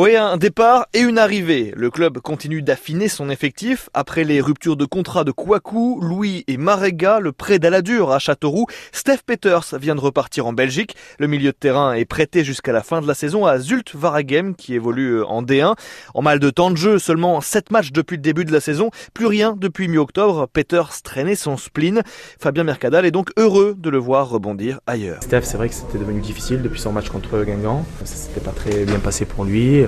Oui, un départ et une arrivée. Le club continue d'affiner son effectif. Après les ruptures de contrat de Kouakou, Louis et Marega, le prêt d'Aladur à Châteauroux, Steph Peters vient de repartir en Belgique. Le milieu de terrain est prêté jusqu'à la fin de la saison à Zult Varagem qui évolue en D1. En mal de temps de jeu, seulement 7 matchs depuis le début de la saison, plus rien depuis mi-octobre. Peters traînait son spleen. Fabien Mercadal est donc heureux de le voir rebondir ailleurs. Steph, c'est vrai que c'était devenu difficile depuis son match contre Guingamp. Ça s'était pas très bien passé pour lui.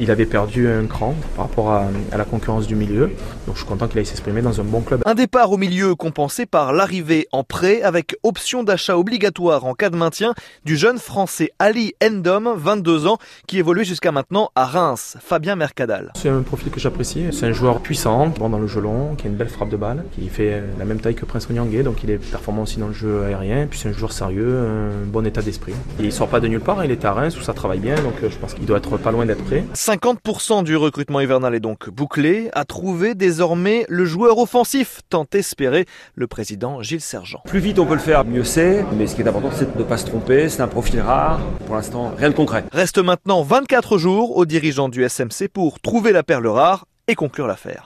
Il avait perdu un cran par rapport à, la concurrence du milieu. Donc je suis content qu'il aille s'exprimer dans un bon club. Un départ au milieu compensé par l'arrivée en prêt avec option d'achat obligatoire en cas de maintien du jeune français Ali Endom, 22 ans, qui évolue jusqu'à maintenant à Reims. Fabien Mercadal. C'est un profil que j'apprécie. C'est un joueur puissant, bon dans le jeu long, qui a une belle frappe de balle, qui fait la même taille que Prince Onyangé, donc il est performant aussi dans le jeu aérien. Puis c'est un joueur sérieux, un bon état d'esprit. Il sort pas de nulle part, il est à Reims où ça travaille bien, donc euh, je pense qu'il doit être pas loin d'être prêt. 50% du recrutement hivernal est donc bouclé. À trouver désormais le joueur offensif, tant espéré le président Gilles Sergent. Plus vite on peut le faire, mieux c'est. Mais ce qui est important, c'est de ne pas se tromper. C'est un profil rare. Pour l'instant, rien de concret. Reste maintenant 24 jours aux dirigeants du SMC pour trouver la perle rare et conclure l'affaire.